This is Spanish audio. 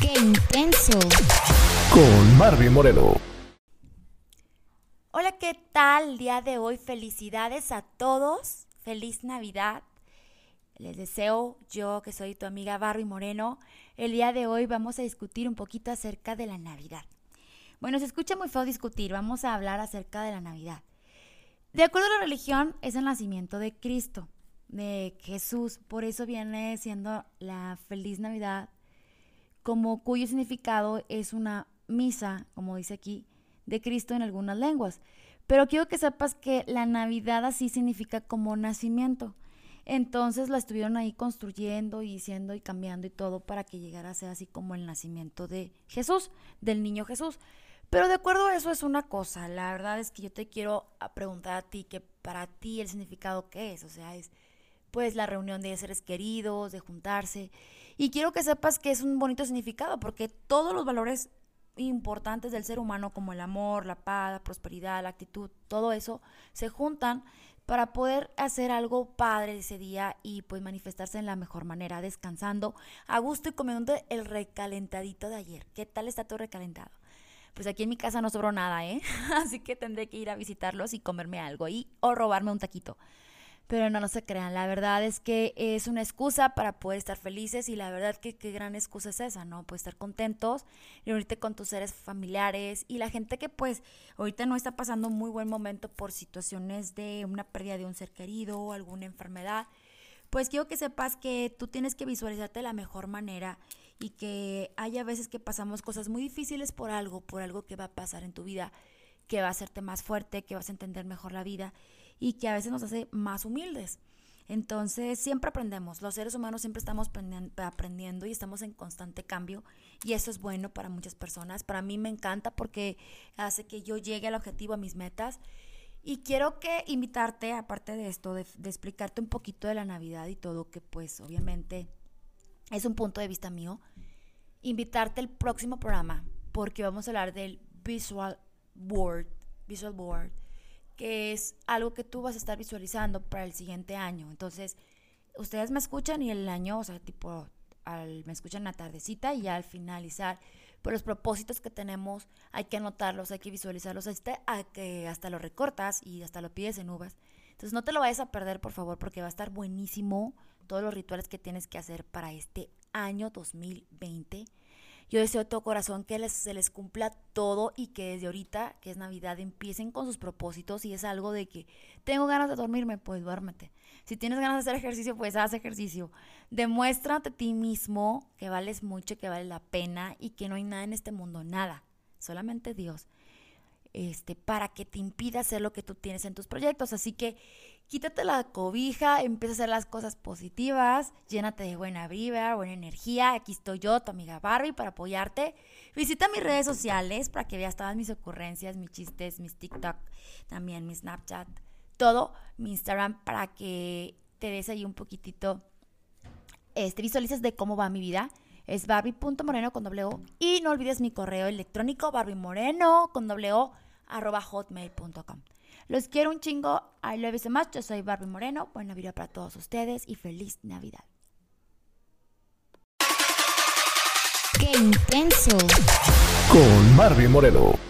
¡Qué intenso! Con Barbie Moreno. Hola, ¿qué tal? El día de hoy, felicidades a todos. Feliz Navidad. Les deseo yo, que soy tu amiga Barbie Moreno. El día de hoy vamos a discutir un poquito acerca de la Navidad. Bueno, se escucha muy feo discutir. Vamos a hablar acerca de la Navidad. De acuerdo a la religión, es el nacimiento de Cristo, de Jesús. Por eso viene siendo la feliz Navidad, como cuyo significado es una misa, como dice aquí, de Cristo en algunas lenguas. Pero quiero que sepas que la Navidad así significa como nacimiento. Entonces la estuvieron ahí construyendo y diciendo y cambiando y todo para que llegara a ser así como el nacimiento de Jesús, del niño Jesús. Pero de acuerdo a eso es una cosa, la verdad es que yo te quiero preguntar a ti que para ti el significado qué es, o sea, es pues la reunión de seres queridos, de juntarse. Y quiero que sepas que es un bonito significado porque todos los valores importantes del ser humano como el amor, la paz, la prosperidad, la actitud, todo eso se juntan para poder hacer algo padre ese día y pues manifestarse en la mejor manera, descansando a gusto y comiendo el recalentadito de ayer. ¿Qué tal está todo recalentado? Pues aquí en mi casa no sobró nada, ¿eh? Así que tendré que ir a visitarlos y comerme algo y o robarme un taquito. Pero no, se crean, la verdad es que es una excusa para poder estar felices y la verdad que qué gran excusa es esa, ¿no? Pues estar contentos, reunirte con tus seres familiares y la gente que pues ahorita no está pasando un muy buen momento por situaciones de una pérdida de un ser querido o alguna enfermedad, pues quiero que sepas que tú tienes que visualizarte de la mejor manera y que haya veces que pasamos cosas muy difíciles por algo, por algo que va a pasar en tu vida, que va a hacerte más fuerte, que vas a entender mejor la vida y que a veces nos hace más humildes. Entonces, siempre aprendemos. Los seres humanos siempre estamos aprendiendo y estamos en constante cambio. Y eso es bueno para muchas personas. Para mí me encanta porque hace que yo llegue al objetivo, a mis metas. Y quiero que invitarte, aparte de esto, de, explicarte un poquito de la Navidad y todo, que pues obviamente es un punto de vista mío, invitarte al próximo programa porque vamos a hablar del Visual Board. Visual Board que es algo que tú vas a estar visualizando para el siguiente año. Entonces, ustedes me escuchan y el año, o sea, tipo, me escuchan la tardecita y ya al finalizar, pues los propósitos que tenemos hay que anotarlos, hay que visualizarlos, este, a que hasta lo recortas y hasta lo pides en uvas. Entonces, no te lo vayas a perder, por favor, porque va a estar buenísimo todos los rituales que tienes que hacer para este año 2020 yo deseo de todo corazón que se les cumpla todo y que desde ahorita, que es Navidad, empiecen con sus propósitos y es algo de que tengo ganas de dormirme, pues duérmete. Si tienes ganas de hacer ejercicio, pues haz ejercicio. Demuéstrate a ti mismo que vales mucho, que vale la pena y que no hay nada en este mundo, nada, solamente Dios. Este, para que te impida hacer lo que tú tienes en tus proyectos. Así que quítate la cobija, empieza a hacer las cosas positivas, llénate de buena vibra, buena energía. Aquí estoy yo, tu amiga Barbie, para apoyarte. Visita mis redes sociales para que veas todas mis ocurrencias, mis chistes, mis TikTok, también mi Snapchat, todo, mi Instagram, para que te des ahí un poquitito, este, visualices de cómo va mi vida. Es barbie.moreno con doble O. Y no olvides mi correo electrónico, moreno con doble O, arroba hotmail.com. Los quiero un chingo. I love you so much. Yo soy Barbie Moreno. Buena vida para todos ustedes y feliz Navidad. ¡Qué intenso! Con Barbie Moreno.